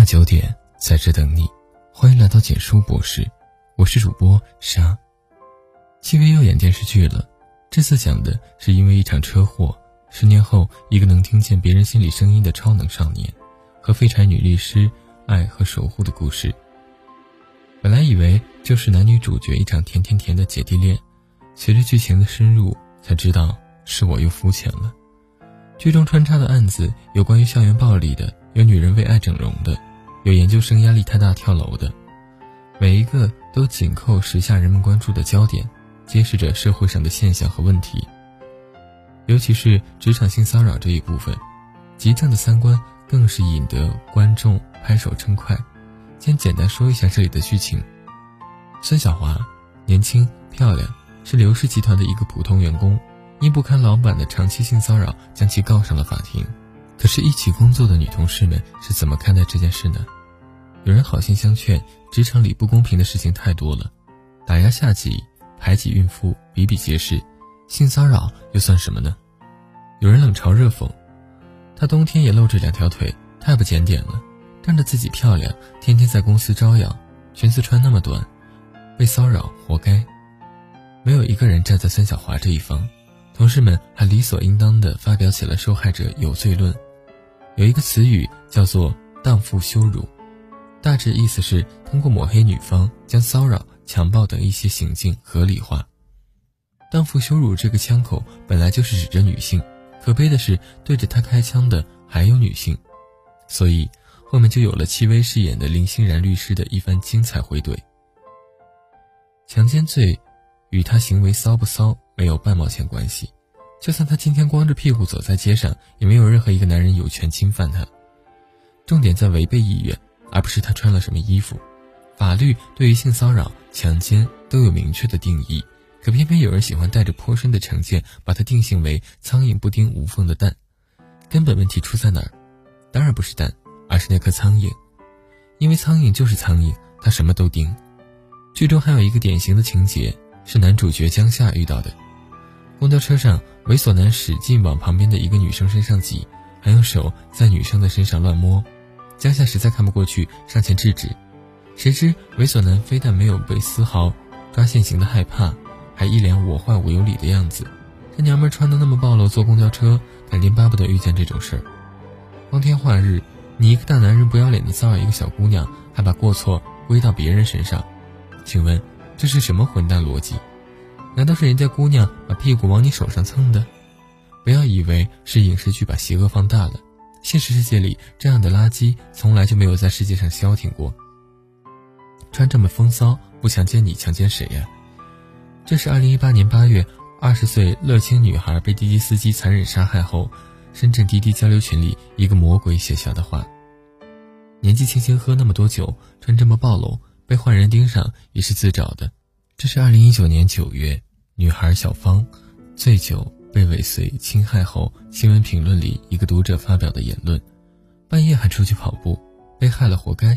晚九点在这等你，欢迎来到简书博士，我是主播沙。戚薇又演电视剧了，这次讲的是因为一场车祸，十年后一个能听见别人心里声音的超能少年，和废柴女律师爱和守护的故事。本来以为就是男女主角一场甜甜甜的姐弟恋，随着剧情的深入，才知道是我又肤浅了。剧中穿插的案子有关于校园暴力的。有女人为爱整容的，有研究生压力太大跳楼的，每一个都紧扣时下人们关注的焦点，揭示着社会上的现象和问题。尤其是职场性骚扰这一部分，极正的三观更是引得观众拍手称快。先简单说一下这里的剧情：孙小华年轻漂亮，是刘氏集团的一个普通员工，因不堪老板的长期性骚扰，将其告上了法庭。可是，一起工作的女同事们是怎么看待这件事呢？有人好心相劝，职场里不公平的事情太多了，打压下级、排挤孕妇比比皆是，性骚扰又算什么呢？有人冷嘲热讽，她冬天也露着两条腿，太不检点了，仗着自己漂亮，天天在公司招摇，裙子穿那么短，被骚扰活该。没有一个人站在孙小华这一方，同事们还理所应当地发表起了受害者有罪论。有一个词语叫做“荡妇羞辱”，大致意思是通过抹黑女方，将骚扰、强暴等一些行径合理化。荡妇羞辱这个枪口本来就是指着女性，可悲的是对着她开枪的还有女性，所以后面就有了戚薇饰演的林欣然律师的一番精彩回怼。强奸罪与他行为骚不骚没有半毛钱关系。就算他今天光着屁股走在街上，也没有任何一个男人有权侵犯他。重点在违背意愿，而不是他穿了什么衣服。法律对于性骚扰、强奸都有明确的定义，可偏偏有人喜欢带着颇深的成见，把它定性为“苍蝇不叮无缝的蛋”。根本问题出在哪儿？当然不是蛋，而是那颗苍蝇。因为苍蝇就是苍蝇，它什么都叮。剧中还有一个典型的情节，是男主角江夏遇到的。公交车上，猥琐男使劲往旁边的一个女生身上挤，还用手在女生的身上乱摸。江夏实在看不过去，上前制止。谁知猥琐男非但没有被丝毫抓现行的害怕，还一脸我坏我有理的样子。这娘们穿的那么暴露，坐公交车肯定巴不得遇见这种事儿。光天化日，你一个大男人不要脸的骚扰一个小姑娘，还把过错归到别人身上，请问这是什么混蛋逻辑？难道是人家姑娘把屁股往你手上蹭的？不要以为是影视剧把邪恶放大了，现实世界里这样的垃圾从来就没有在世界上消停过。穿这么风骚，不强奸你强奸谁呀？这是二零一八年八月，二十岁乐清女孩被滴滴司机残忍杀害后，深圳滴滴交流群里一个魔鬼写下的话。年纪轻轻喝那么多酒，穿这么暴露，被坏人盯上也是自找的。这是二零一九年九月，女孩小芳醉酒被尾随侵害后，新闻评论里一个读者发表的言论：半夜还出去跑步，被害了活该；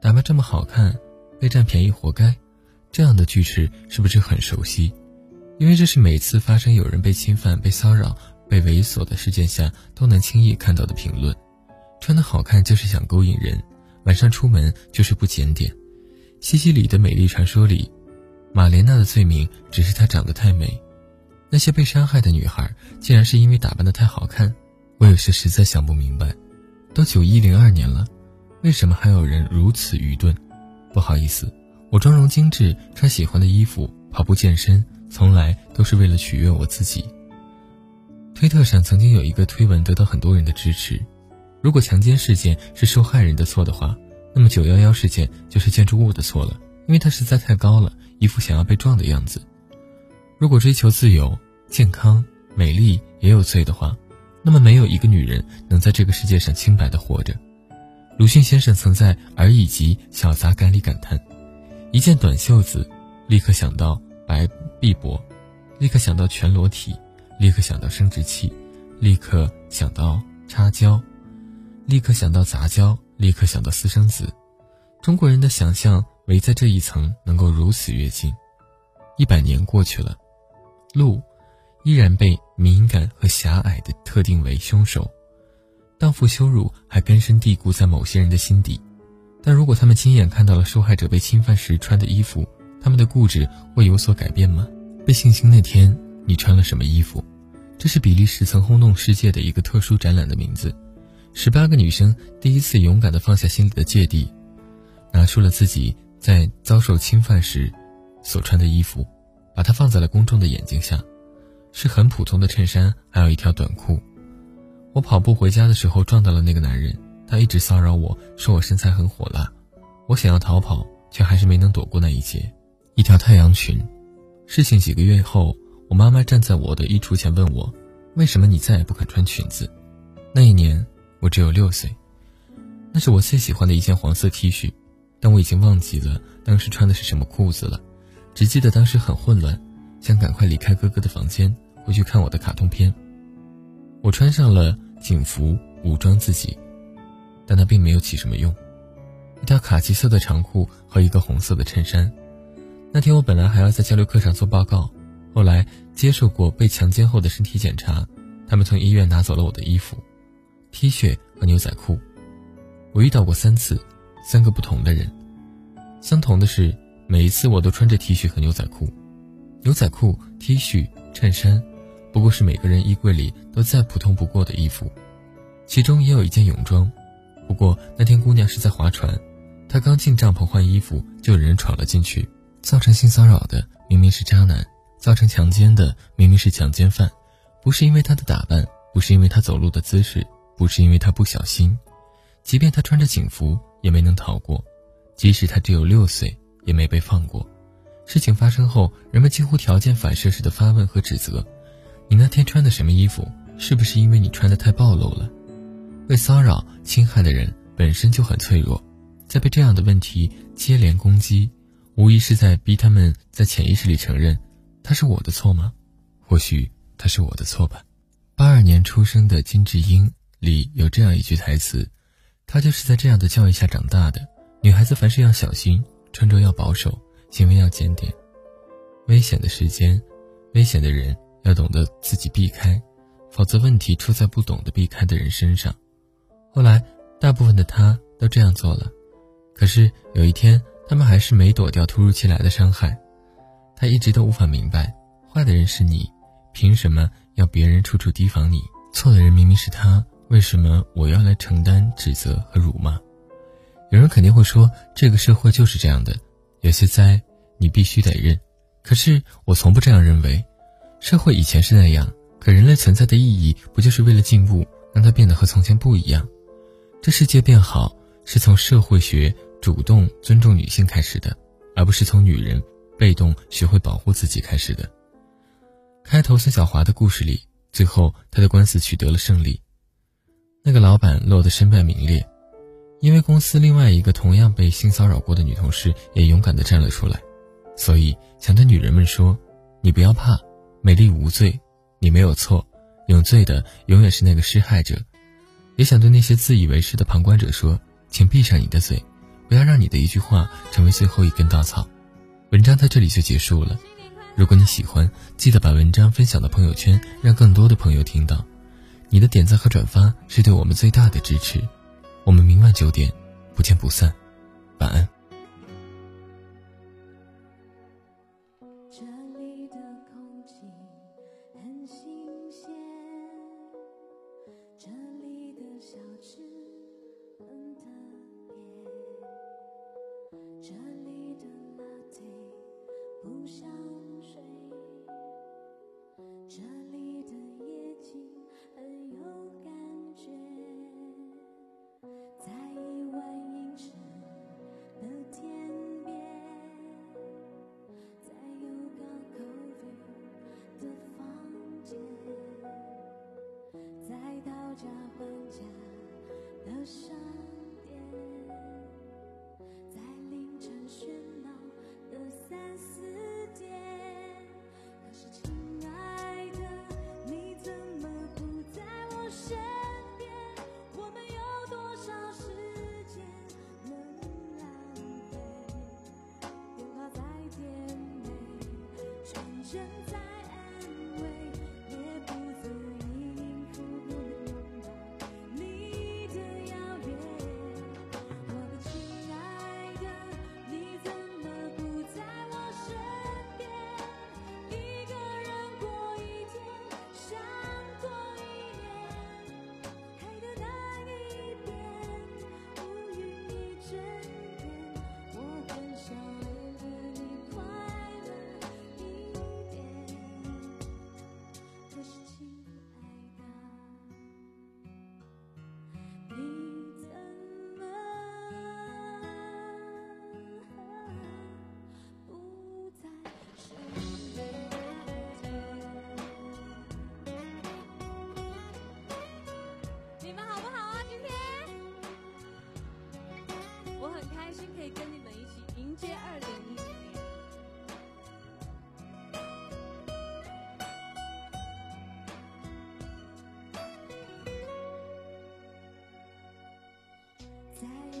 打扮这么好看，被占便宜活该。这样的句式是不是很熟悉？因为这是每次发生有人被侵犯、被骚扰、被猥琐的事件下都能轻易看到的评论。穿得好看就是想勾引人，晚上出门就是不检点。西西里的美丽传说里。玛莲娜的罪名只是她长得太美，那些被伤害的女孩竟然是因为打扮的太好看。我有时实在想不明白，都九一零二年了，为什么还有人如此愚钝？不好意思，我妆容精致，穿喜欢的衣服，跑步健身，从来都是为了取悦我自己。推特上曾经有一个推文得到很多人的支持：如果强奸事件是受害人的错的话，那么九幺幺事件就是建筑物的错了，因为它实在太高了。一副想要被撞的样子。如果追求自由、健康、美丽也有罪的话，那么没有一个女人能在这个世界上清白的活着。鲁迅先生曾在《而已集·小杂感》里感叹：“一件短袖子，立刻想到白碧波，立刻想到全裸体，立刻想到生殖器，立刻想到插胶，立刻想到杂交，立刻想到私生子。”中国人的想象。围在这一层能够如此跃进，一百年过去了，鹿依然被敏感和狭隘的特定为凶手，荡妇羞辱还根深蒂固在某些人的心底，但如果他们亲眼看到了受害者被侵犯时穿的衣服，他们的固执会有所改变吗？被性侵那天，你穿了什么衣服？这是比利时曾轰动世界的一个特殊展览的名字。十八个女生第一次勇敢地放下心里的芥蒂，拿出了自己在遭受侵犯时所穿的衣服，把它放在了公众的眼睛下。是很普通的衬衫，还有一条短裤。我跑步回家的时候撞到了那个男人，他一直骚扰我说我身材很火辣。我想要逃跑，却还是没能躲过那一劫。一条太阳裙。事情几个月后，我妈妈站在我的衣橱前问我：“为什么你再也不肯穿裙子？”那一年我只有六岁，那是我最喜欢的一件黄色 T 恤，但我已经忘记了当时穿的是什么裤子了，只记得当时很混乱，想赶快离开哥哥的房间。回去看我的卡通片。我穿上了警服，武装自己，但那并没有起什么用。一条卡其色的长裤和一个红色的衬衫。那天我本来还要在交流课上做报告，后来接受过被强奸后的身体检查，他们从医院拿走了我的衣服、T 恤和牛仔裤。我遇到过三次，三个不同的人。相同的是，每一次我都穿着 T 恤和牛仔裤，牛仔裤、T 恤、衬衫。不过是每个人衣柜里都再普通不过的衣服，其中也有一件泳装。不过那天姑娘是在划船，她刚进帐篷换衣服，就有人闯了进去。造成性骚扰的明明是渣男，造成强奸的明明是强奸犯。不是因为她的打扮，不是因为她走路的姿势，不是因为她不小心，即便她穿着警服也没能逃过。即使她只有六岁，也没被放过。事情发生后，人们几乎条件反射似的发问和指责。你那天穿的什么衣服？是不是因为你穿的太暴露了？被骚扰、侵害的人本身就很脆弱，在被这样的问题接连攻击，无疑是在逼他们在潜意识里承认，他是我的错吗？或许他是我的错吧。八二年出生的金智英里有这样一句台词，她就是在这样的教育下长大的。女孩子凡事要小心，穿着要保守，行为要检点，危险的时间，危险的人。要懂得自己避开，否则问题出在不懂得避开的人身上。后来，大部分的他都这样做了，可是有一天，他们还是没躲掉突如其来的伤害。他一直都无法明白，坏的人是你，凭什么要别人处处提防你？错的人明明是他，为什么我要来承担指责和辱骂？有人肯定会说，这个社会就是这样的，有些灾你必须得认。可是我从不这样认为。社会以前是那样，可人类存在的意义不就是为了进步，让它变得和从前不一样？这世界变好是从社会学主动尊重女性开始的，而不是从女人被动学会保护自己开始的。开头孙小华的故事里，最后他的官司取得了胜利，那个老板落得身败名裂，因为公司另外一个同样被性骚扰过的女同事也勇敢地站了出来，所以想对女人们说：你不要怕。美丽无罪，你没有错，有罪的永远是那个施害者。也想对那些自以为是的旁观者说，请闭上你的嘴，不要让你的一句话成为最后一根稻草。文章在这里就结束了。如果你喜欢，记得把文章分享到朋友圈，让更多的朋友听到。你的点赞和转发是对我们最大的支持。我们明晚九点不见不散。晚安。讨价还价的伤。在。